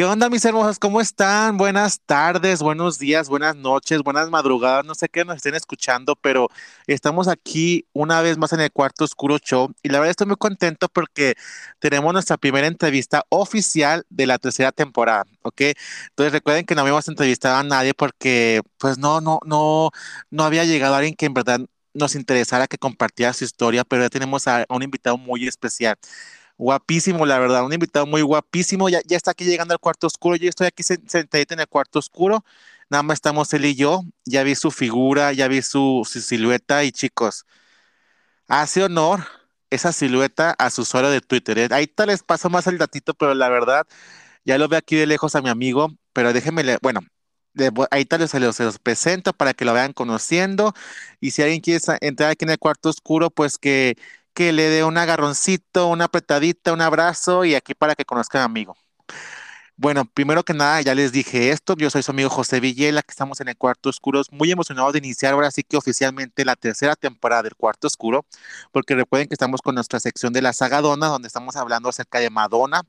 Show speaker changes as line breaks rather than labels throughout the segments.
¿Qué onda, mis hermosos? ¿Cómo están? Buenas tardes, buenos días, buenas noches, buenas madrugadas. No sé qué nos estén escuchando, pero estamos aquí una vez más en el Cuarto Oscuro Show. Y la verdad estoy muy contento porque tenemos nuestra primera entrevista oficial de la tercera temporada, ¿ok? Entonces recuerden que no habíamos entrevistado a nadie porque, pues no, no, no, no había llegado alguien que en verdad nos interesara que compartiera su historia, pero ya tenemos a un invitado muy especial. Guapísimo, la verdad, un invitado muy guapísimo. Ya, ya está aquí llegando al cuarto oscuro. Yo estoy aquí sentadito en el cuarto oscuro. Nada más estamos él y yo. Ya vi su figura, ya vi su, silueta. Y chicos, hace honor esa silueta a su usuario de Twitter. ¿eh? Ahí tal les paso más el datito, pero la verdad, ya lo veo aquí de lejos a mi amigo. Pero déjenme, bueno, ahí tal se los, se los presento para que lo vean conociendo. Y si alguien quiere entrar aquí en el cuarto oscuro, pues que que le dé un agarroncito, una apretadita, un abrazo y aquí para que conozcan a amigo. Bueno, primero que nada, ya les dije esto, yo soy su amigo José Villela, que estamos en el Cuarto Oscuro, muy emocionado de iniciar ahora sí que oficialmente la tercera temporada del Cuarto Oscuro, porque recuerden que estamos con nuestra sección de la saga Donna, donde estamos hablando acerca de Madonna,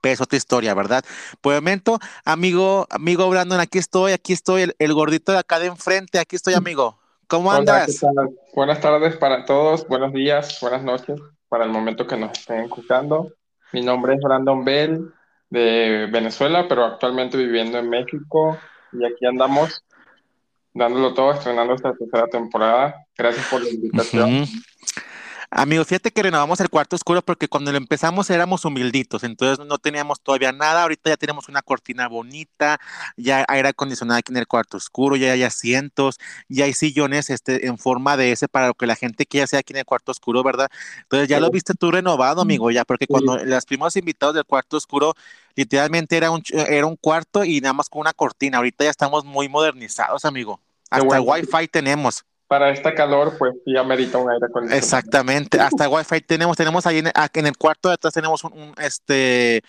peso otra historia, ¿verdad? Por el momento, amigo, amigo Brandon, aquí estoy, aquí estoy, el, el gordito de acá de enfrente, aquí estoy, amigo. ¿Cómo andas?
buenas tardes para todos, buenos días, buenas noches para el momento que nos estén escuchando. Mi nombre es Brandon Bell de Venezuela, pero actualmente viviendo en México y aquí andamos dándolo todo, estrenando esta tercera temporada. Gracias por la invitación.
Amigo, fíjate que renovamos el cuarto oscuro porque cuando lo empezamos éramos humilditos, entonces no teníamos todavía nada. Ahorita ya tenemos una cortina bonita, ya hay aire acondicionado aquí en el cuarto oscuro, ya hay asientos, ya hay sillones este, en forma de ese para que la gente quiera sea aquí en el cuarto oscuro, ¿verdad? Entonces ya lo viste tú renovado, amigo, ya, porque cuando los primeros invitados del cuarto oscuro literalmente era un, era un cuarto y nada más con una cortina. Ahorita ya estamos muy modernizados, amigo. Hasta el wifi tenemos
para esta calor, pues ya amerita un aire acondicionado.
Exactamente, hasta Wi-Fi tenemos, tenemos ahí en, en el cuarto de atrás tenemos un, este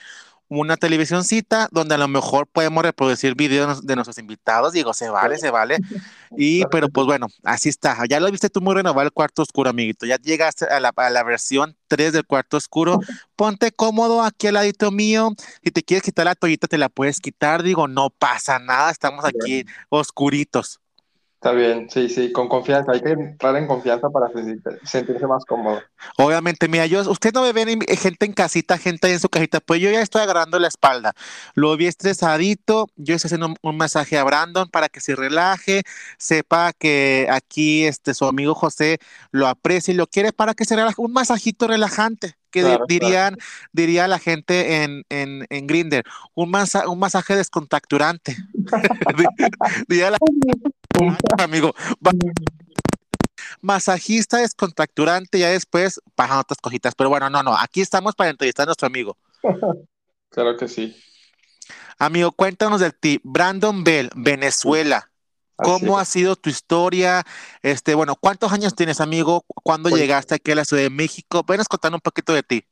una televisióncita donde a lo mejor podemos reproducir videos de nuestros invitados, digo, se vale, se vale. Y, pero pues bueno, así está. Ya lo viste tú muy renovado el cuarto oscuro, amiguito. Ya llegaste a la, a la versión 3 del cuarto oscuro. Ponte cómodo aquí al ladito mío. Si te quieres quitar la toallita, te la puedes quitar. Digo, no pasa nada, estamos aquí oscuritos.
Está bien, sí, sí, con confianza. Hay que entrar en confianza para sentirse más cómodo.
Obviamente, mira, yo, usted no me ven gente en casita, gente ahí en su cajita, pues yo ya estoy agarrando la espalda. Lo vi estresadito, yo estoy haciendo un, masaje a Brandon para que se relaje, sepa que aquí este, su amigo José lo aprecia y lo quiere para que se relaje, un masajito relajante que dirían, diría la gente en, en, en Grinder, un, un masaje descontacturante. amigo. Masajista descontracturante, ya después pasan otras cositas. Pero bueno, no, no, aquí estamos para entrevistar a nuestro amigo.
Claro que sí.
Amigo, cuéntanos de ti. Brandon Bell, Venezuela. ¿Cómo ha sido tu historia? Este, bueno, ¿cuántos años tienes, amigo? ¿Cuándo pues llegaste aquí a la Ciudad de México? Puedes contar un poquito de ti.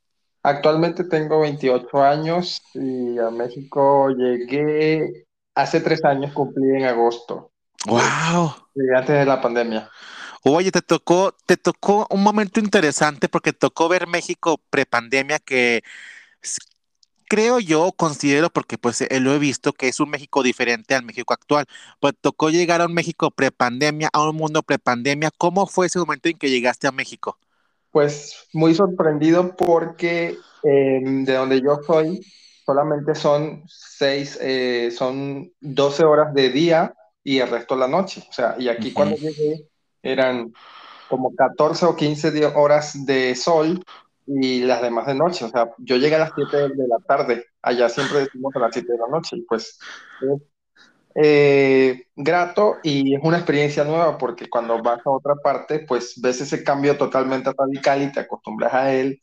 Actualmente tengo 28 años y a México llegué hace tres años, cumplí en agosto.
¡Wow!
antes de la pandemia.
Oye, te tocó, te tocó un momento interesante porque tocó ver México prepandemia que creo yo, considero, porque pues eh, lo he visto, que es un México diferente al México actual. Pues tocó llegar a un México prepandemia, a un mundo prepandemia. ¿Cómo fue ese momento en que llegaste a México?
Pues muy sorprendido porque em, de donde yo soy solamente son seis, eh, son 12 horas de día y el resto la noche. O sea, y aquí cuando llegué eran como 14 o 15 horas de sol y las demás de noche. O sea, yo llegué a las 7 de la tarde, allá siempre decimos a las 7 de la noche, y pues es eh, grato y es una experiencia nueva porque cuando vas a otra parte, pues ves ese cambio totalmente radical y te acostumbras a él,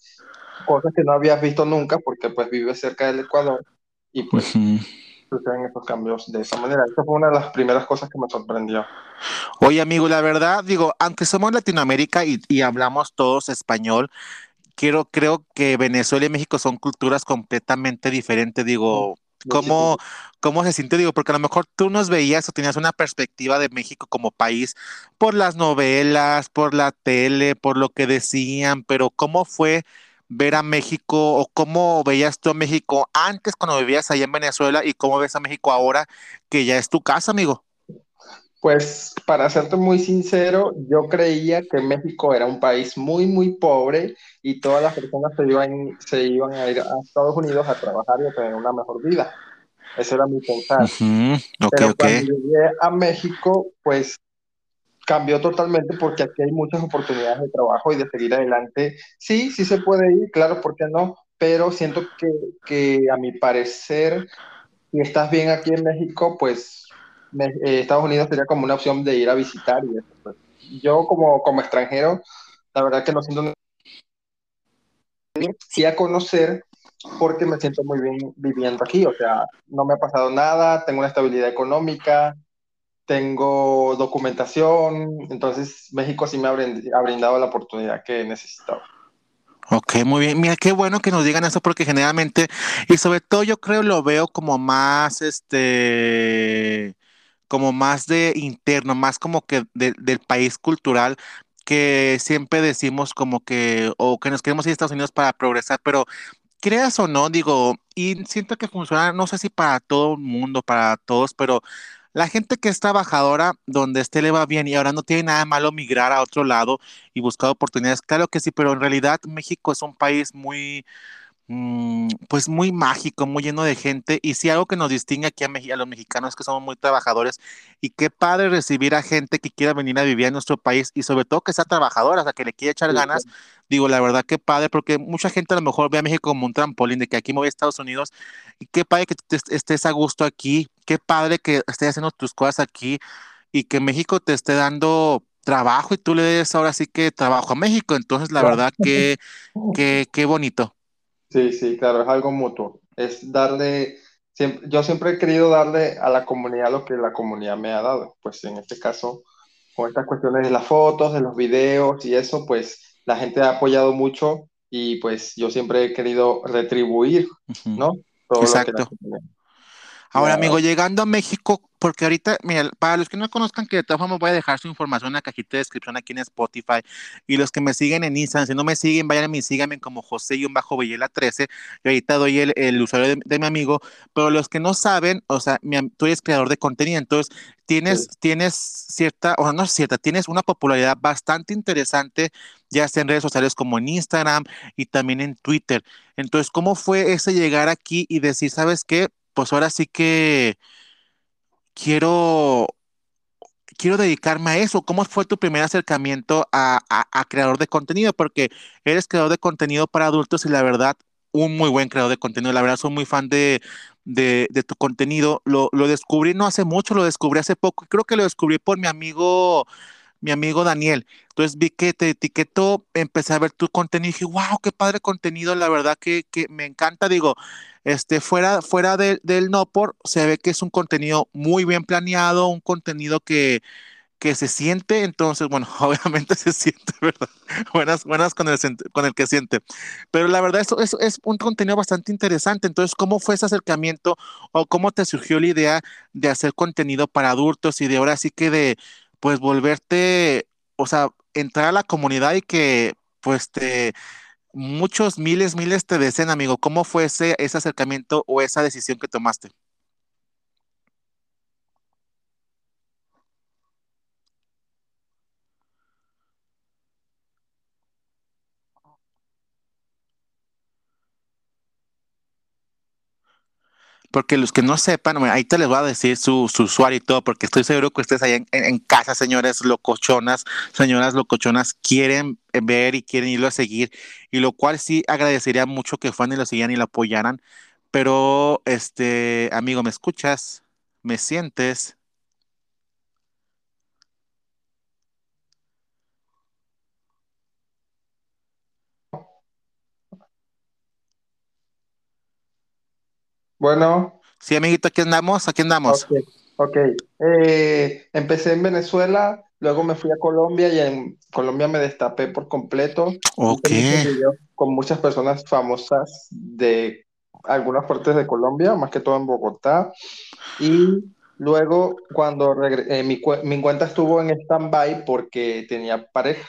cosas que no habías visto nunca porque pues vives cerca del Ecuador y pues suceden esos cambios de esa manera. Esa fue una de las primeras cosas que me sorprendió.
Oye, amigo, la verdad, digo, aunque somos Latinoamérica y, y hablamos todos español, quiero, creo que Venezuela y México son culturas completamente diferentes. Digo, ¿Cómo, ¿Cómo se siente? Digo, porque a lo mejor tú nos veías o tenías una perspectiva de México como país por las novelas, por la tele, por lo que decían, pero ¿cómo fue ver a México o cómo veías tú a México antes cuando vivías allá en Venezuela y cómo ves a México ahora que ya es tu casa, amigo.
Pues para serte muy sincero, yo creía que México era un país muy, muy pobre y todas las personas se iban, se iban a ir a Estados Unidos a trabajar y a tener una mejor vida. Ese era mi pensar. Pero cuando llegué a México, pues cambió totalmente porque aquí hay muchas oportunidades de trabajo y de seguir adelante. Sí, sí se puede ir, claro, ¿por qué no? Pero siento que, que a mi parecer, si estás bien aquí en México, pues eh, Estados Unidos sería como una opción de ir a visitar y eso. Pues. Yo como, como extranjero, la verdad que no siento sí a conocer porque me siento muy bien viviendo aquí, o sea, no me ha pasado nada, tengo una estabilidad económica, tengo documentación, entonces México sí me ha brindado la oportunidad que necesitaba.
Ok, muy bien. Mira, qué bueno que nos digan eso porque generalmente, y sobre todo yo creo lo veo como más, este, como más de interno, más como que del país cultural que siempre decimos como que, o que nos queremos ir a Estados Unidos para progresar, pero creas o no, digo, y siento que funciona, no sé si para todo el mundo, para todos, pero la gente que es trabajadora, donde esté le va bien y ahora no tiene nada malo migrar a otro lado y buscar oportunidades, claro que sí, pero en realidad México es un país muy Mm, pues muy mágico, muy lleno de gente. Y si algo que nos distingue aquí a, a, los mexicanos es que somos muy trabajadores. Y qué padre recibir a gente que quiera venir a vivir en nuestro país y sobre todo que sea trabajadora, o sea, que le quiera echar ganas. Digo, la verdad, qué padre, porque mucha gente a lo mejor ve a México como un trampolín de que aquí me voy a Estados Unidos. Y qué padre que estés a gusto aquí. Qué padre que estés haciendo tus cosas aquí y que México te esté dando trabajo y tú le des ahora sí que trabajo a México. Entonces, la verdad, que, que, qué bonito.
Sí, sí, claro, es algo mutuo. Es darle, siempre, yo siempre he querido darle a la comunidad lo que la comunidad me ha dado. Pues en este caso, con estas cuestiones de las fotos, de los videos y eso, pues la gente ha apoyado mucho y pues yo siempre he querido retribuir, ¿no?
Todo Exacto. Ahora, amigo, llegando a México, porque ahorita, mira, para los que no conozcan, que de todas formas voy a dejar su información en la cajita de descripción aquí en Spotify. Y los que me siguen en Instagram, si no me siguen, vayan a mí, síganme como José y un bajo Villela 13. Y ahorita doy el, usuario de, mi amigo. Pero los que no saben, o sea, tú eres creador de contenido, entonces tienes, tienes cierta, o no cierta, tienes una popularidad bastante interesante, ya sea en redes sociales como en Instagram y también en Twitter. Entonces, ¿cómo fue ese llegar aquí y decir, sabes qué? Pues ahora sí que quiero, quiero dedicarme a eso. ¿Cómo fue tu primer acercamiento a, creador de contenido? Porque eres creador de contenido para adultos y la verdad, un muy buen creador de contenido. La verdad, soy muy fan de, tu contenido. Lo, lo, descubrí no hace mucho, lo descubrí hace poco. Creo que lo descubrí por mi amigo mi amigo Daniel. Entonces vi que te etiquetó, empecé a ver tu contenido y dije, wow, qué padre contenido, la verdad que, me encanta. Digo, este, fuera, fuera del no por, se ve que es un contenido muy bien planeado, un contenido que, que se siente, entonces, bueno, obviamente se siente, ¿verdad? Buenas, buenas con el, con el que siente. Pero la verdad, eso, eso es un contenido bastante interesante. Entonces, ¿cómo fue ese acercamiento o cómo te surgió la idea de hacer contenido para adultos y de ahora sí que de, pues volverte, o sea, entrar a la comunidad y que pues te muchos miles, miles te deseen, amigo. ¿Cómo fue ese, ese acercamiento o esa decisión que tomaste? Porque los que no sepan, ahí te les voy a decir su, usuario y todo, porque estoy seguro que ustedes ahí en, casa, señores locochonas, señoras locochonas, quieren ver y quieren irlo a seguir, y lo cual sí agradecería mucho que fueran y lo siguieran y lo apoyaran, pero, este, amigo, ¿me escuchas? ¿Me sientes?
Bueno.
Sí, amiguito, aquí andamos, aquí andamos.
Ok, okay. Eh, empecé en Venezuela, luego me fui a Colombia y en Colombia me destapé por completo.
Ok.
Con muchas personas famosas de algunas partes de Colombia, más que todo en Bogotá. Y luego, cuando eh, mi, mi, cuenta estuvo en stand-by porque tenía pareja.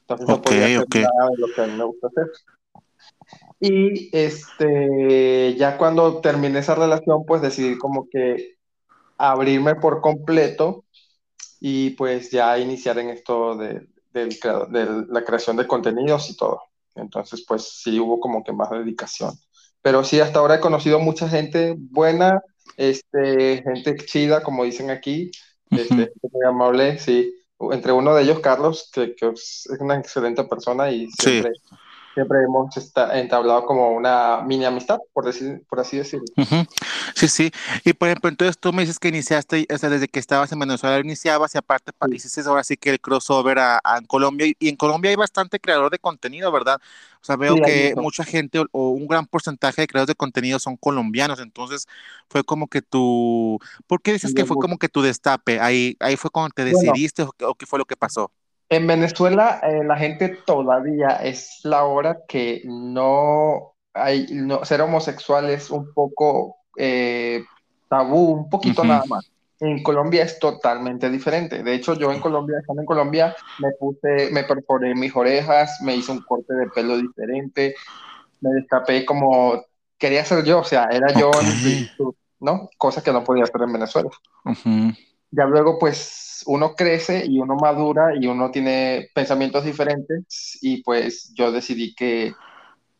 Entonces no podía hacer nada de lo que a mí me gusta hacer. Y este, ya cuando terminé esa relación, pues decidí como que abrirme por completo y pues ya iniciar en esto de, creado- de la creación de contenidos y todo. Entonces, pues sí hubo como que más dedicación. Pero sí, hasta ahora he conocido mucha gente buena, este, gente chida, como dicen aquí, este,
Ujú.
gente muy amable, sí. Entre uno de ellos, Carlos, que, que es una excelente persona y
Sí.
Siempre, hemos esta- entablado como una mini amistad, por decir, por así decirlo.
Sí, sí. Y por ejemplo, entonces tú me dices que iniciaste, o sea, desde que estabas en Venezuela iniciabas y aparte pa-
Sí,
hiciste ahora sí que el crossover a, a Colombia. Y, y en Colombia hay bastante creador de contenido, ¿verdad? O sea, veo
sí,
que mucha gente o, o un gran porcentaje de creadores de contenido son colombianos. Entonces fue como que tu... ¿Por qué dices que fue como que tu destape? Ahí, ahí fue cuando te
Bueno,
decidiste o qué fue lo que pasó.
En Venezuela, eh, la gente todavía es la hora que no hay, no, ser homosexual es un poco eh, tabú, un poquito nada más. En Colombia es totalmente diferente. De hecho, yo en Colombia, estando en Colombia, me puse, me perforé mis orejas, me hice un corte de pelo diferente, me destapé como quería ser yo, o sea, era yo ¿no? Cosa que no podía hacer en Venezuela.
Ujú.
Ya luego, pues, uno crece y uno madura y uno tiene pensamientos diferentes y pues yo decidí que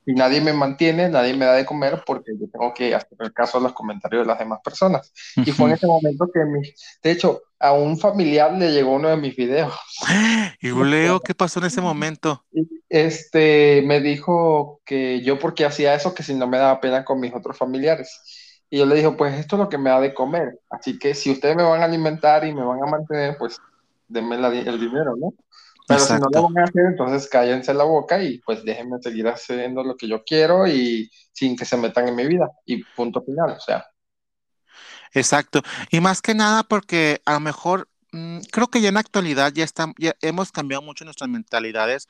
si nadie me mantiene, nadie me da de comer porque yo tengo que hacer caso a los comentarios de las demás personas. Y fue en ese momento que, mi, de hecho, a un familiar le llegó uno de mis videos.
Y luego, ¿qué pasó en ese momento?
Este me dijo que yo porque hacía eso, que si no me daba pena con mis otros familiares. Y yo le dije, pues esto es lo que me da de comer. Así que si ustedes me van a alimentar y me van a mantener, pues denme la- el dinero, ¿no? Pero si no lo van a hacer, entonces cállense la boca y pues déjenme seguir haciendo lo que yo quiero y sin que se metan en mi vida. Y punto final, o sea.
Exacto. Y más que nada porque a lo mejor mm, creo que ya en la actualidad ya están, ya hemos cambiado mucho nuestras mentalidades,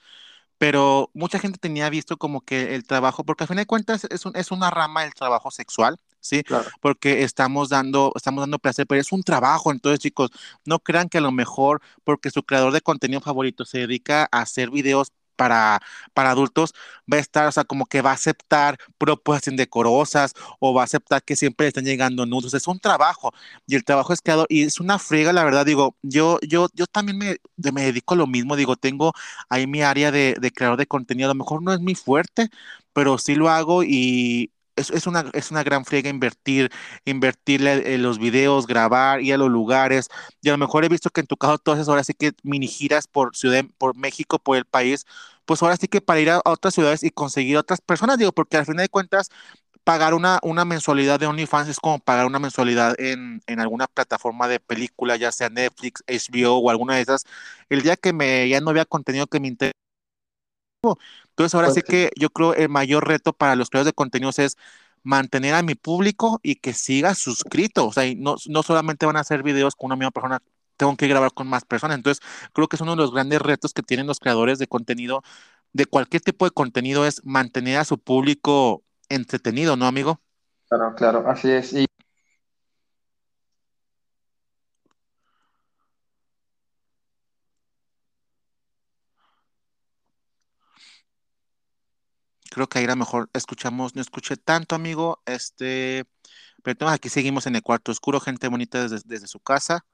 pero mucha gente tenía visto como que el trabajo, porque al fin de cuentas es un- es una rama del trabajo sexual, ¿sí?
Claro.
Porque estamos dando, estamos dando placer, pero es un trabajo. Entonces, chicos, no crean que a lo mejor porque su creador de contenido favorito se dedica a hacer videos para, para adultos, va a estar, o sea, como que va a aceptar propuestas indecorosas o va a aceptar que siempre están llegando nudos. Es un trabajo y el trabajo es creado y es una friega, la verdad. Digo, yo, yo, yo también me, me dedico a lo mismo. Digo, tengo ahí mi área de, de creador de contenido. A lo mejor no es mi fuerte, pero sí lo hago y es, es una, es una gran friega invertir, invertirle en los videos, grabar, ir a los lugares. Y a lo mejor he visto que en tu caso todas esas horas sí que mini giras por ciudad, por México, por el país, pues ahora sí que para ir a, a otras ciudades y conseguir otras personas, digo, porque al final de cuentas pagar una, una mensualidad de OnlyFans es como pagar una mensualidad en, en alguna plataforma de película, ya sea Netflix, HBO o alguna de esas. El día que me ya no había contenido que me interesa. Entonces ahora
Pues
sí
sí,
que yo creo el mayor reto para los creadores de contenidos es mantener a mi público y que siga suscrito. O sea, y no, no solamente van a hacer videos con una misma persona, tengo que grabar con más personas. Entonces creo que es uno de los grandes retos que tienen los creadores de contenido, de cualquier tipo de contenido, es mantener a su público entretenido, ¿no, amigo?
claro, claro, así es. Y
Creo que ahí era mejor escuchamos, no escuché tanto, amigo. Este, pero aquí seguimos en el cuarto oscuro, gente bonita desde, desde su casa.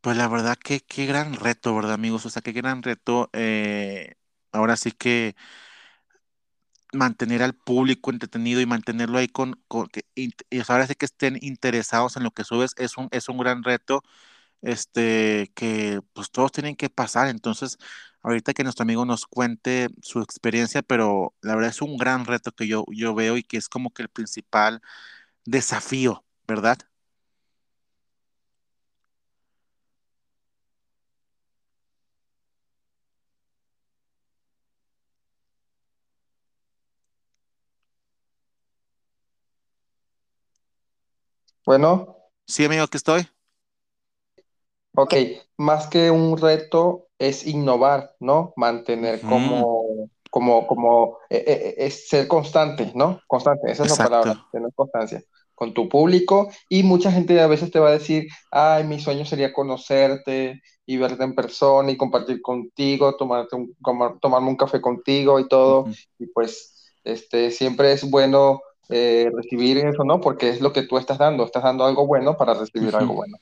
Pues la verdad que qué gran reto, ¿verdad, amigos? O sea, qué gran reto. eh, ahora sí que mantener al público entretenido y mantenerlo ahí con, que, y ahora sí que estén interesados en lo que subes es un, es un gran reto, este, que pues todos tienen que pasar. Entonces, ahorita que nuestro amigo nos cuente su experiencia, pero la verdad es un gran reto que yo, yo veo y que es como que el principal desafío, ¿verdad?
Bueno,
Sí, amigo, que estoy.
ok, más que un reto es innovar, ¿no? Mantener como, como, como, eh, eh, eh, es ser constante, ¿no? Constante, esa es la palabra, tener constancia. con tu público y mucha gente a veces te va a decir, ay, mi sueño sería conocerte y verte en persona y compartir contigo, tomarte un, tomarme un café contigo y todo. Y pues este, siempre es bueno eh, recibir eso, ¿no? Porque es lo que tú estás dando, estás dando algo bueno para recibir algo bueno.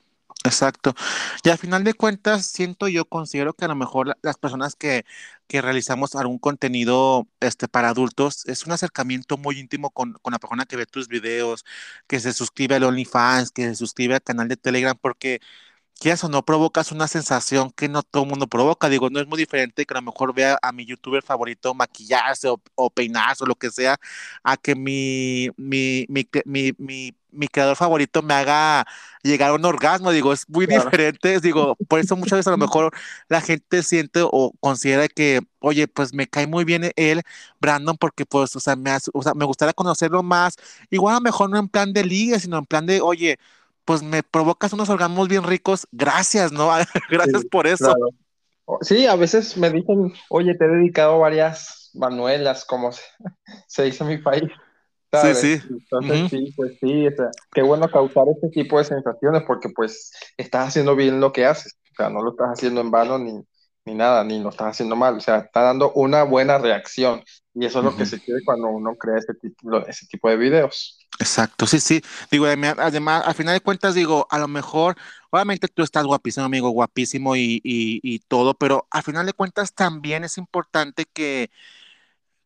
Exacto. Y al final de cuentas, siento yo, considero que a lo mejor las personas que, que realizamos algún contenido este, para adultos es un acercamiento muy íntimo con, con, la persona que ve tus videos, que se suscribe al OnlyFans, que se suscribe al canal de Telegram, porque quieras o no, provocas una sensación que no todo el mundo provoca. Digo, no es muy diferente que a lo mejor vea a mi youtuber favorito maquillarse o, peinarse o lo que sea, a que mi, mi, mi, mi, mi creador favorito me haga llegar a un orgasmo. Digo, es muy diferente. Digo, por eso muchas veces a lo mejor la gente siente o considera que, oye, pues me cae muy bien él, Brandon, porque pues, o sea, me, o sea, me gustaría conocerlo más. Igual a lo mejor no en plan de liga, sino en plan de, oye, pues me provocas unos orgasmos bien ricos, gracias, ¿no? gracias por eso.
Sí, a veces me dicen, oye, te he dedicado varias manuelas, como se, dice en mi país.
Sí, sí.
Entonces, sí, pues sí, qué bueno causar este tipo de sensaciones porque pues estás haciendo bien lo que haces, o sea, no lo estás haciendo en vano ni, ni nada, ni lo estás haciendo mal, o sea, está dando una buena reacción y eso es lo que se quiere cuando uno crea ese tipo, ese tipo de videos.
Exacto, sí, sí. Digo, además, al final de cuentas, digo, a lo mejor, obviamente tú estás guapísimo, amigo, guapísimo y, y, todo, pero al final de cuentas también es importante que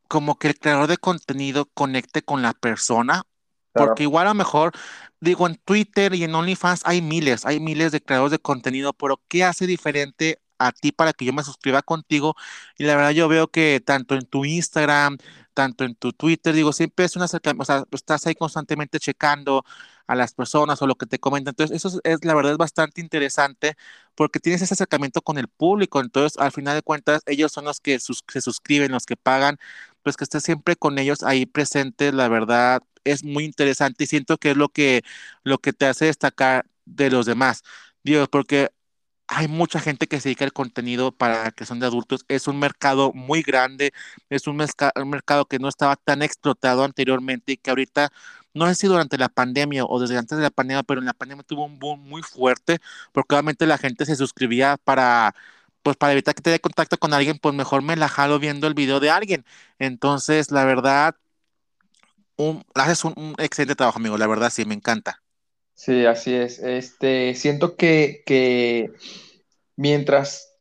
como que el creador de contenido conecte con la persona, porque igual a lo mejor, digo, en Twitter y en OnlyFans hay miles, hay miles de creadores de contenido, pero ¿qué hace diferente a ti para que yo me suscriba contigo? Y la verdad yo veo que tanto en tu Instagram, tanto en tu Twitter, digo, siempre es una o sea, estás ahí constantemente checando a las personas o lo que te comentan. Entonces, eso es, la verdad es bastante interesante porque tienes ese acercamiento con el público. Entonces, al final de cuentas, ellos son los que se suscriben, los que pagan, pues que estés siempre con ellos ahí presente, la verdad es muy interesante y siento que es lo que, lo que te hace destacar de los demás. Dios, porque hay mucha gente que se dedica al contenido para que son de adultos. Es un mercado muy grande, es un, mercado que no estaba tan explotado anteriormente y que ahorita, no sé si durante la pandemia o desde antes de la pandemia, pero en la pandemia tuvo un boom muy fuerte porque obviamente la gente se suscribía para pues para evitar que te dé contacto con alguien, pues mejor me la jalo viendo el video de alguien. Entonces, la verdad, un, haces un, un excelente trabajo, amigo. La verdad, sí, me encanta.
Sí, así es. Este, siento que, que mientras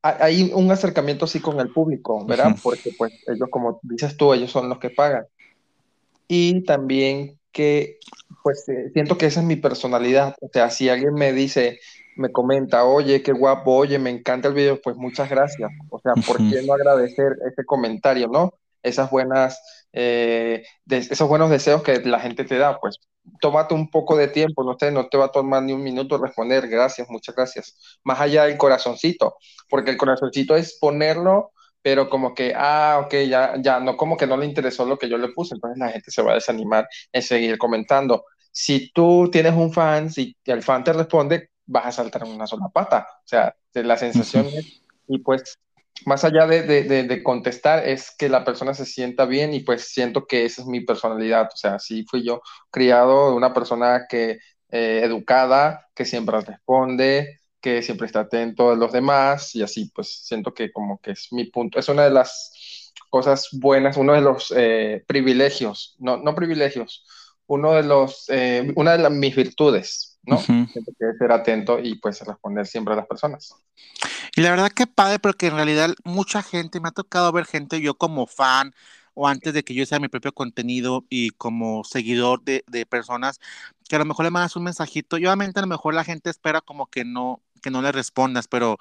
hay un acercamiento así con el público, ¿verdad? Porque pues ellos, como dices tú, ellos son los que pagan. Y también que, pues eh, siento que esa es mi personalidad. O sea, si alguien me dice, me comenta, oye, qué guapo, oye, me encanta el video, pues muchas gracias. O sea, ¿por qué no agradecer ese comentario, no? Esas buenas, eh, esos buenos deseos que la gente te da, pues tómate un poco de tiempo, no sé, no te va a tomar ni un minuto responder, gracias, muchas gracias. Más allá del corazoncito, porque el corazoncito es ponerlo, pero como que, ah, ok, ya, ya, no, como que no le interesó lo que yo le puse, entonces la gente se va a desanimar en seguir comentando. Si tú tienes un fan, si el fan te responde, vas a saltar en una sola pata. O sea, la sensación es, y pues más allá de, de, de, contestar, es que la persona se sienta bien y pues siento que esa es mi personalidad. O sea, así fui yo criado, una persona que eh, educada, que siempre responde, que siempre está atento a los demás y así pues siento que como que es mi punto. Es una de las cosas buenas, uno de los eh, privilegios, no, no privilegios, uno de los, eh, una de las, mis virtudes ¿no? que ser atento y pues responder siempre a las personas.
Y la verdad que padre, porque en realidad mucha gente, me ha tocado ver gente, yo como fan, o antes de que yo sea mi propio contenido y como seguidor de, de personas, que a lo mejor le mandas un mensajito, y obviamente a lo mejor la gente espera como que no, que no le respondas, pero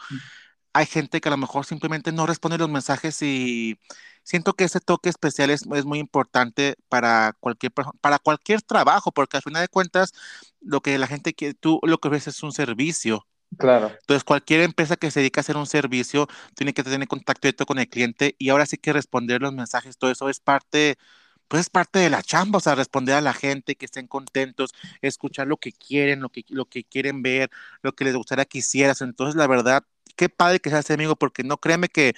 hay gente que a lo mejor simplemente no responde los mensajes y siento que ese toque especial es, es muy importante para cualquier para cualquier trabajo, porque al final de cuentas lo que la gente quiere, tú lo que ves es un servicio.
Claro.
Entonces, cualquier empresa que se dedica a hacer un servicio tiene que tener contacto directo con el cliente y ahora sí que responder los mensajes, todo eso es parte, pues es parte de la chamba, o sea, responder a la gente, que estén contentos, escuchar lo que quieren, lo que, lo que quieren ver, lo que les gustaría que hicieras. Entonces, la verdad, qué padre que seas amigo, porque no créeme que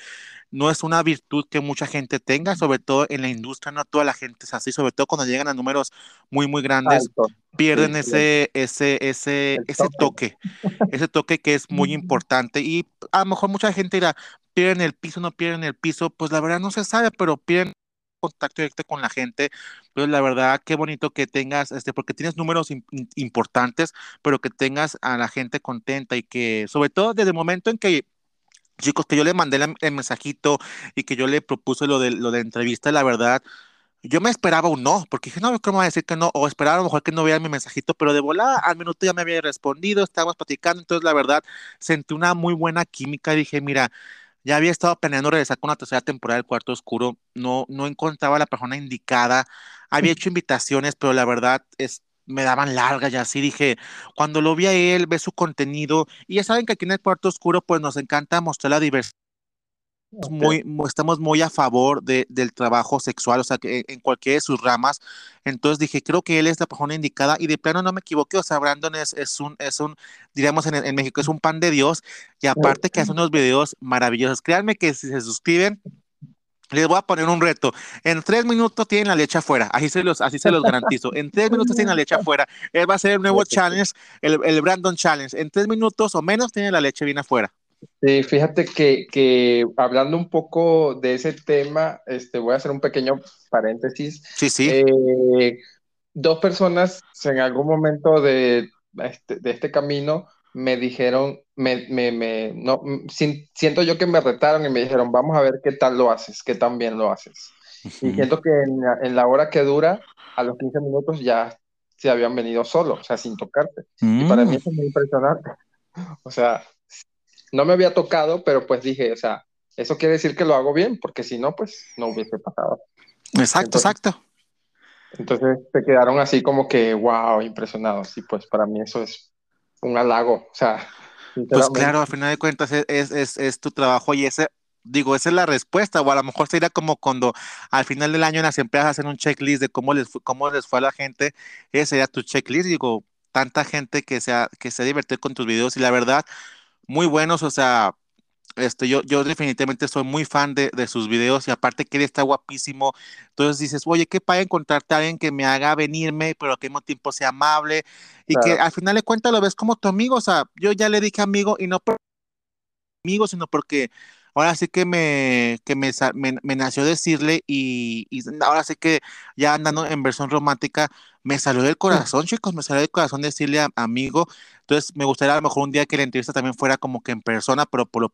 no es una virtud que mucha gente tenga, sobre todo en la industria, no toda la gente es así, sobre todo cuando llegan a números muy, muy grandes, pierden ese, ese, ese, ese toque, ese toque que es muy importante y a lo mejor mucha gente dirá, pierden el piso, no pierden el piso, pues la verdad no se sabe, pero pierden contacto directo con la gente. Pues la verdad, qué bonito que tengas, este, porque tienes números importantes, pero que tengas a la gente contenta y que, sobre todo desde el momento en que chicos, que yo le mandé el mensajito y que yo le propuse lo de, lo de entrevista, la verdad, yo me esperaba un no, porque dije, no, ¿cómo va a decir que no? O esperaba a lo mejor que no vean mi mensajito, pero de volada al minuto ya me había respondido, estábamos platicando, entonces la verdad sentí una muy buena química y dije, mira, ya había estado planeando regresar con la tercera temporada del Cuarto Oscuro, no, no encontraba a la persona indicada, había hecho invitaciones, pero la verdad es, me daban largas y así dije, cuando lo vi a él, ve su contenido, y ya saben que aquí en el Cuarto Oscuro pues nos encanta mostrar la diversidad muy, estamos muy a favor de, del trabajo sexual, o sea, que en cualquiera de sus ramas. Entonces dije, creo que él es la persona indicada y de plano no me equivoqué, o sea, Brandon es, es un, es un, diríamos en, en México, es un pan de Dios y aparte que hace unos videos maravillosos. Créanme que si se suscriben, les voy a poner un reto. En tres minutos tienen la leche afuera. Así se los, así se los garantizo. En tres minutos tienen la leche afuera. Él va a ser el nuevo challenge, el, el Brandon Challenge. En tres minutos o menos tienen la leche bien afuera.
Sí, fíjate que, que, hablando un poco de ese tema, este, voy a hacer un pequeño paréntesis.
Sí, sí.
Eh, dos personas en algún momento de este, de este camino me dijeron, me, me, me no, siento yo que me retaron y me dijeron, vamos a ver qué tal lo haces, qué tan bien lo haces. Y siento que en la, en la, hora que dura, a los 15 minutos ya se habían venido solo, o sea, sin tocarte. Y para mí mm. eso es muy impresionante. O sea, no me había tocado, pero pues dije, o sea, eso quiere decir que lo hago bien, porque si no, pues no hubiese pasado.
Exacto, exacto.
Entonces se quedaron así como que, wow, impresionados. Y pues para mí eso es un halago, o sea.
Pues claro, al final de cuentas es, es, es, tu trabajo y ese, digo, esa es la respuesta, o a lo mejor sería como cuando al final del año las empresas hacen un checklist de cómo les, cómo les fue a la gente, ese sería tu checklist, digo, tanta gente que se ha, que se ha divertido con tus videos y la verdad, muy buenos, o sea, este, yo, yo definitivamente soy muy fan de, de, sus videos y aparte que él está guapísimo. Entonces dices, oye, qué para encontrarte a alguien que me haga venirme, pero que al mismo tiempo sea amable y que al final de cuentas lo ves como tu amigo. O sea, yo ya le dije amigo y no por amigo, sino porque ahora sí que me, que me, me, nació decirle y, y, ahora sí que ya andando en versión romántica, me salió del corazón, chicos, me salió del corazón decirle a, amigo. Entonces me gustaría a lo mejor un día que la entrevista también fuera como que en persona, pero por lo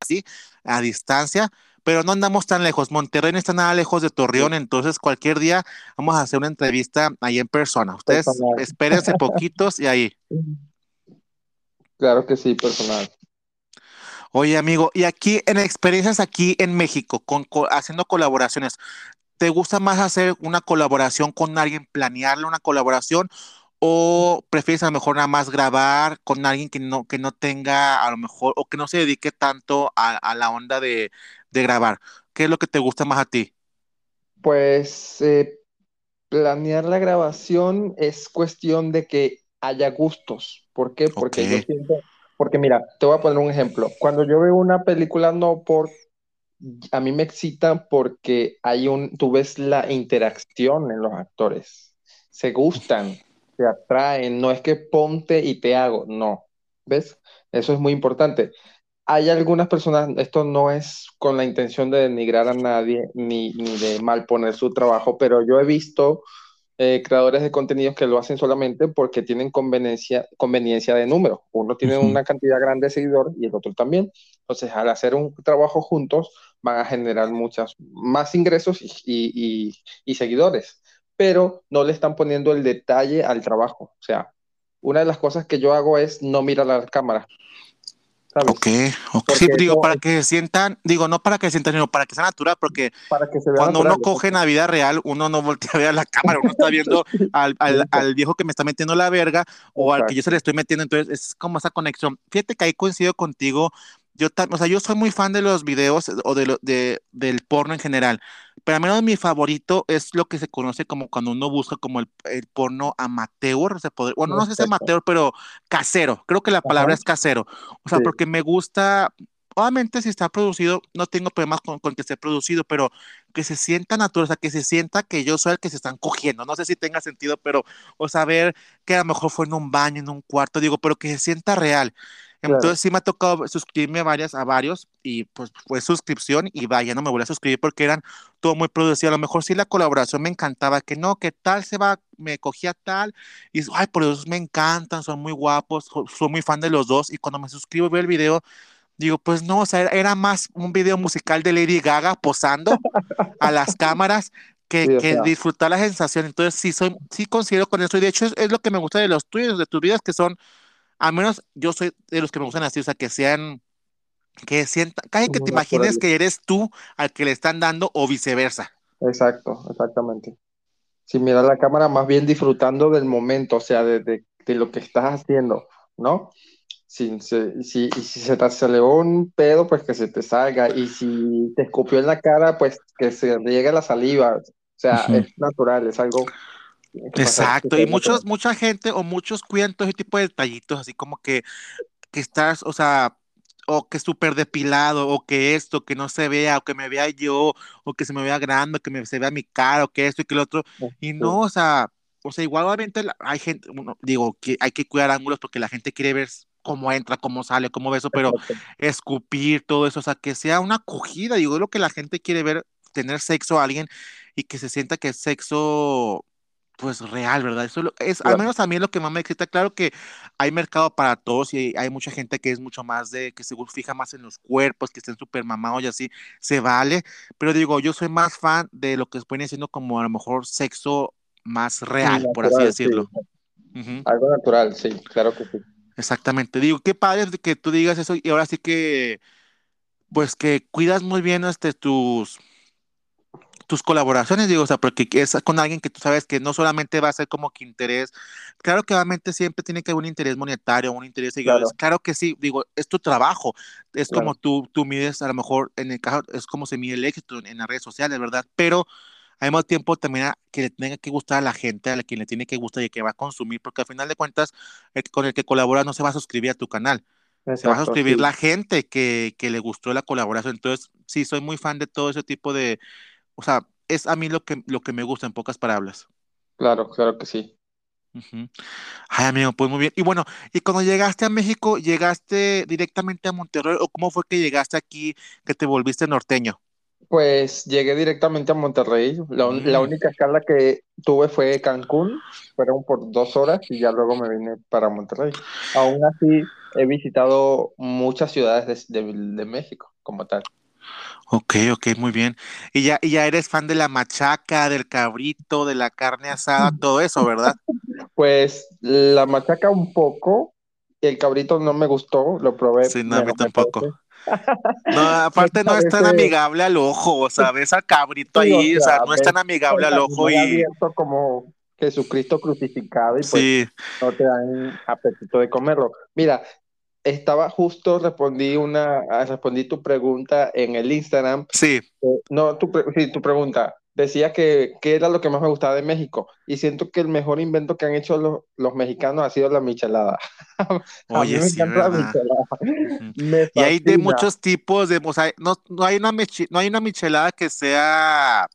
así, a distancia, pero no andamos tan lejos. Monterrey no está nada lejos de Torreón, entonces cualquier día vamos a hacer una entrevista ahí en persona. Ustedes espérense poquitos y ahí.
Claro que sí, personal.
Oye, amigo, y aquí en experiencias aquí en México, con, haciendo colaboraciones, ¿te gusta más hacer una colaboración con alguien, planearle una colaboración? ¿O prefieres a lo mejor nada más grabar con alguien que no, que no tenga a lo mejor, o que no se dedique tanto a, la onda de, grabar? ¿Qué es lo que te gusta más a ti?
Pues eh, planear la grabación es cuestión de que haya gustos. ¿Por qué? Porque yo siento, porque mira, te voy a poner un ejemplo. Cuando yo veo una película no por a mí me excita porque hay un, tú ves la interacción en los actores. Se gustan, te atraen, no es que ponte y te hago, no. ¿Ves? Eso es muy importante. Hay algunas personas, esto no es con la intención de denigrar a nadie ni, ni de malponer su trabajo, pero yo he visto eh, creadores de contenidos que lo hacen solamente porque tienen conveniencia, conveniencia de número. Uno tiene una cantidad grande de seguidores y el otro también. Entonces, al hacer un trabajo juntos, van a generar muchas más ingresos y, y, y seguidores pero no le están poniendo el detalle al trabajo. O sea, una de las cosas que yo hago es no mirar la cámara.
¿Sabes? Ok, ok. Sí, digo, para que se sientan, digo, no para que se sientan, sino para que sea natural, porque cuando uno coge en la vida real, uno no voltea a ver a la cámara, uno está viendo al, al, al, viejo que me está metiendo la verga o al que yo se le estoy metiendo, entonces es como esa conexión. Fíjate que ahí coincido contigo, yo, o sea, yo soy muy fan de los videos o de, lo, de del porno en general, pero al menos mi favorito es lo que se conoce como cuando uno busca como el, el porno amateur, se puede, bueno, no sé si amateur, pero casero, creo que la palabra es casero, o sea, porque me gusta, obviamente si está producido, no tengo problemas con, con, que esté producido, pero que se sienta natural, o sea, que se sienta que yo soy el que se están cogiendo, no sé si tenga sentido, pero, o saber que a lo mejor fue en un baño, en un cuarto, digo, pero que se sienta real. Entonces claro. sí me ha tocado suscribirme a, varias, a varios y pues fue suscripción y vaya, no me volví a suscribir porque eran todo muy producido. A lo mejor sí la colaboración me encantaba, que no, que tal se va, me cogía tal y ay, por eso me encantan, son muy guapos, soy muy fan de los dos y cuando me suscribo y veo el video, digo, pues no, o sea, era más un video musical de Lady Gaga posando a las cámaras que, sí, que disfrutar la sensación. Entonces sí, soy, sí considero con eso y de hecho es, es lo que me gusta de los tuyos, de tus videos que son al menos yo soy de los que me gustan así, o sea, que sean, que sientan, casi que te imagines que eres tú al que le están dando o viceversa.
Exacto, exactamente. Si mira la cámara, más bien disfrutando del momento, o sea, de, de, de lo que estás haciendo, ¿no? Si, si, si, si se te salió un pedo, pues que se te salga, y si te escupió en la cara, pues que se riegue la saliva, o sea, uh -huh. es natural, es algo
Exacto, y muchos, mucha gente o muchos cuidan todo ese tipo de detallitos, así como que, que estás, o sea, o que súper depilado, o que esto, que no se vea, o que me vea yo, o que se me vea grande, o que me, se vea mi cara, o que esto y que lo otro, y no, o sea, o sea, igualmente hay gente, bueno, digo, que hay que cuidar ángulos porque la gente quiere ver cómo entra, cómo sale, cómo ve eso, pero escupir todo eso, o sea, que sea una acogida, digo, es lo que la gente quiere ver, tener sexo a alguien y que se sienta que es sexo pues real, ¿verdad? Eso es, claro. al menos a mí lo que más me excita, claro que hay mercado para todos y hay mucha gente que es mucho más de, que se fija más en los cuerpos, que estén súper mamados y así, se vale, pero digo, yo soy más fan de lo que viene siendo como a lo mejor sexo más real, sí, por así decirlo.
Sí. Uh -huh. Algo natural, sí, claro que sí.
Exactamente, digo, qué padre que tú digas eso y ahora sí que, pues que cuidas muy bien este, tus tus colaboraciones, digo, o sea, porque es con alguien que tú sabes que no solamente va a ser como que interés, claro que obviamente siempre tiene que haber un interés monetario, un interés de claro. claro que sí, digo, es tu trabajo, es claro. como tú, tú mides, a lo mejor en el caso, es como se mide el éxito en, en las redes sociales, ¿verdad? Pero al mismo tiempo también a, que le tenga que gustar a la gente, a la quien le tiene que gustar y que va a consumir, porque al final de cuentas, el, con el que colabora no se va a suscribir a tu canal. Exacto, se va a suscribir sí. la gente que, que le gustó la colaboración. Entonces, sí, soy muy fan de todo ese tipo de, o sea, es a mí lo que, lo que me gusta, en pocas palabras.
Claro, claro que sí.
Uh -huh. Ay, amigo, pues muy bien. Y bueno, y cuando llegaste a México, ¿llegaste directamente a Monterrey o cómo fue que llegaste aquí, que te volviste norteño?
Pues llegué directamente a Monterrey. La, mm. la, única escala que tuve fue Cancún, fueron por dos horas y ya luego me vine para Monterrey. Aún así, he visitado muchas ciudades de, de, de México como tal.
Ok, ok, muy bien. Y ya, y ya eres fan de la machaca, del cabrito, de la carne asada, todo eso, ¿verdad?
Pues la machaca un poco, el cabrito no me gustó, lo probé.
Sí, no, a mí tampoco. No, aparte no es tan amigable al ojo, o sea, ves al cabrito ahí, sí, o, sea, o sea, no es tan amigable al ojo y...
como Jesucristo crucificado y pues sí. no te dan apetito de comerlo. Mira, estaba justo, respondí una, ah, respondí tu pregunta en el Instagram.
Sí.
Eh, no, tu, sí, tu pregunta. Decía que, que era lo que más me gustaba de México. Y siento que el mejor invento que han hecho los, los mexicanos ha sido la michelada.
Oye, sí, la michelada. y hay de muchos tipos de, o sea, no, no, hay una, no hay una michelada que sea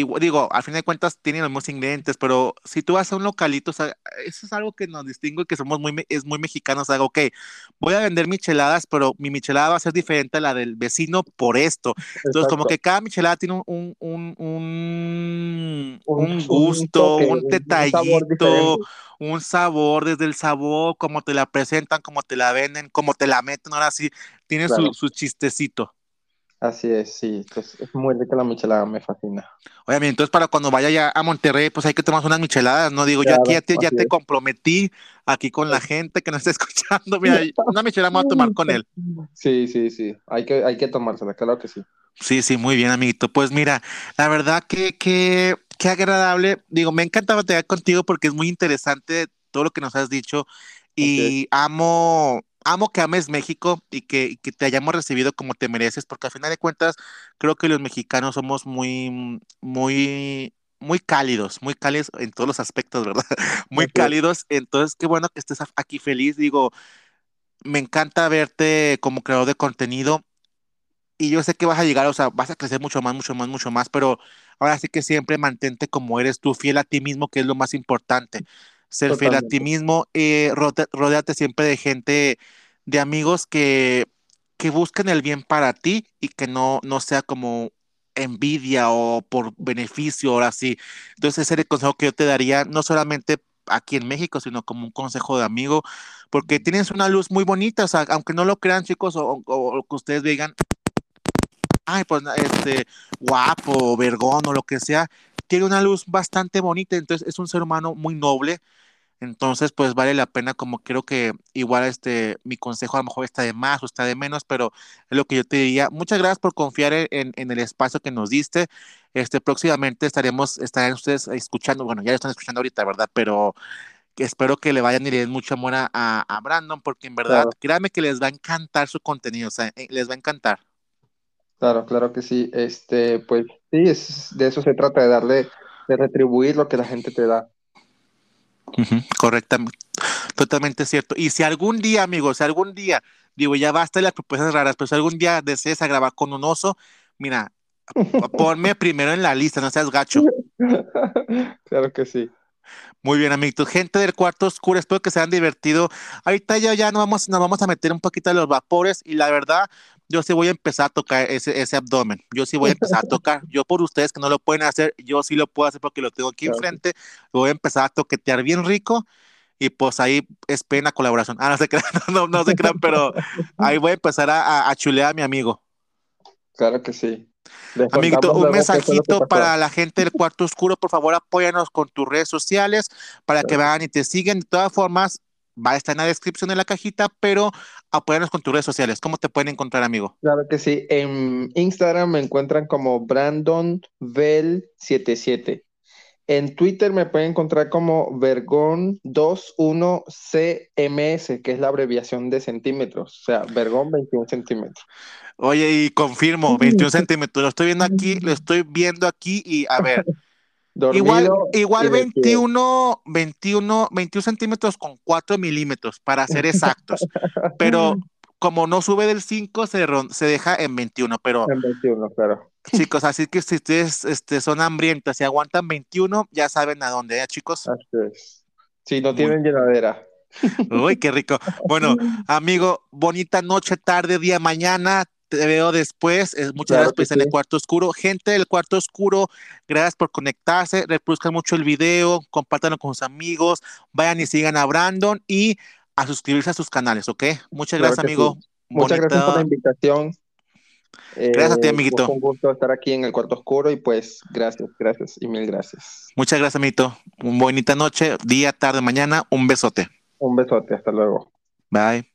y digo, al fin de cuentas tienen los mismos ingredientes, pero si tú vas a un localito, o sea, eso es algo que nos distingue, que somos muy, es muy mexicanos, o sea, ok, voy a vender micheladas, pero mi michelada va a ser diferente a la del vecino por esto. Entonces, como que cada michelada tiene un, un, un, un gusto, un, un detallito, un sabor, desde el sabor, cómo te la presentan, cómo te la venden, cómo te la meten, ahora sí, tiene claro. su, su chistecito.
Así es, sí, pues es muy rica la michelada, me fascina.
Oye, entonces para cuando vaya ya a Monterrey, pues hay que tomar unas micheladas, ¿no? Digo, claro, yo aquí ya te, ya te comprometí aquí con la gente que nos está escuchando, mira, una michelada voy a tomar con él.
Sí, sí, sí, hay que, hay que tomársela, claro que sí.
Sí, sí, muy bien, amiguito. Pues mira, la verdad que, que, que agradable, digo, me encanta batallar contigo porque es muy interesante todo lo que nos has dicho y okay. amo amo que ames México y que, y que, te hayamos recibido como te mereces, porque al final de cuentas creo que los mexicanos somos muy, muy, muy cálidos, muy cálidos en todos los aspectos, ¿verdad? Muy cálidos. Entonces, qué bueno que estés aquí feliz. Digo, me encanta verte como creador de contenido y yo sé que vas a llegar, o sea, vas a crecer mucho más, mucho más, mucho más, pero ahora sí que siempre mantente como eres tú, fiel a ti mismo, que es lo más importante. Ser fiel a ti mismo, eh, rodeate siempre de gente, de amigos que, que busquen el bien para ti y que no, no sea como envidia o por beneficio, ahora sí. Entonces, ese es el consejo que yo te daría, no solamente aquí en México, sino como un consejo de amigo, porque tienes una luz muy bonita, o sea, aunque no lo crean chicos o, o que ustedes digan, ay, pues este, guapo, vergón o lo que sea, tiene una luz bastante bonita, entonces es un ser humano muy noble, entonces pues vale la pena como creo que igual este, mi consejo a lo mejor está de más o está de menos, pero es lo que yo te diría. Muchas gracias por confiar en, en el espacio que nos diste. Este, próximamente estaremos, estarán ustedes escuchando, bueno, ya lo están escuchando ahorita, ¿verdad? Pero espero que le vayan y le den mucho amor a, a Brandon, porque en verdad, créanme que les va a encantar su contenido, o sea, eh, les va a encantar.
Claro, claro que sí. Este, pues sí, es, de eso se trata, de darle, de retribuir lo que la gente te da.
Correctamente, totalmente cierto. Y si algún día, amigos, si algún día, digo, ya basta de las propuestas raras, pero si algún día deseas grabar con un oso, mira, ponme primero en la lista, no seas gacho.
Claro que sí.
Muy bien, amigos. Gente del cuarto oscuro, espero que se hayan divertido. Ahorita ya, ya nos, vamos, nos vamos a meter un poquito de los vapores y la verdad, yo sí voy a empezar a tocar ese, ese abdomen. Yo sí voy a empezar a tocar. Yo por ustedes que no lo pueden hacer, yo sí lo puedo hacer porque lo tengo aquí enfrente. Voy a empezar a toquetear bien rico y pues ahí es pena colaboración. Ah, no se crean, no, no, se crean, pero ahí voy a empezar a, a chulear a mi amigo.
Claro que sí.
Amiguito, un mensajito para la gente del cuarto oscuro, por favor apóyanos con tus redes sociales para que vean y te siguen. De todas formas, va a estar en la descripción de la cajita, pero apóyanos con tus redes sociales. ¿Cómo te pueden encontrar, amigo?
Claro que sí. En Instagram me encuentran como BrandonVel77. En Twitter me pueden encontrar como Vergón21CMS, que es la abreviación de centímetros, o sea, Vergón 21 centímetros.
Oye, y confirmo, 21 centímetros. Lo estoy viendo aquí, lo estoy viendo aquí y a ver. Igual, igual 21, 21, 21 centímetros con 4 milímetros, para ser exactos. pero como no sube del 5, se, se deja en 21, pero...
En 21, claro.
Chicos, así que si ustedes este, son hambrientos y aguantan 21, ya saben a dónde, ¿eh, chicos?
Así es. Si no tienen llenadera.
Uy, qué rico. Bueno, amigo, bonita noche, tarde, día, mañana te veo después. Muchas gracias por estar en el cuarto oscuro. Gente del cuarto oscuro, gracias por conectarse. Reproduzcan mucho el video, compártanlo con sus amigos, vayan y sigan a Brandon y a suscribirse a sus canales, ¿ok? Muchas gracias, amigo.
Muchas gracias por la invitación.
Gracias a ti, eh, amiguito.
Un gusto estar aquí en el cuarto oscuro y pues gracias, gracias y mil gracias.
Muchas gracias, amiguito. Una bonita noche, día, tarde, mañana. Un besote.
Un besote, hasta luego.
Bye.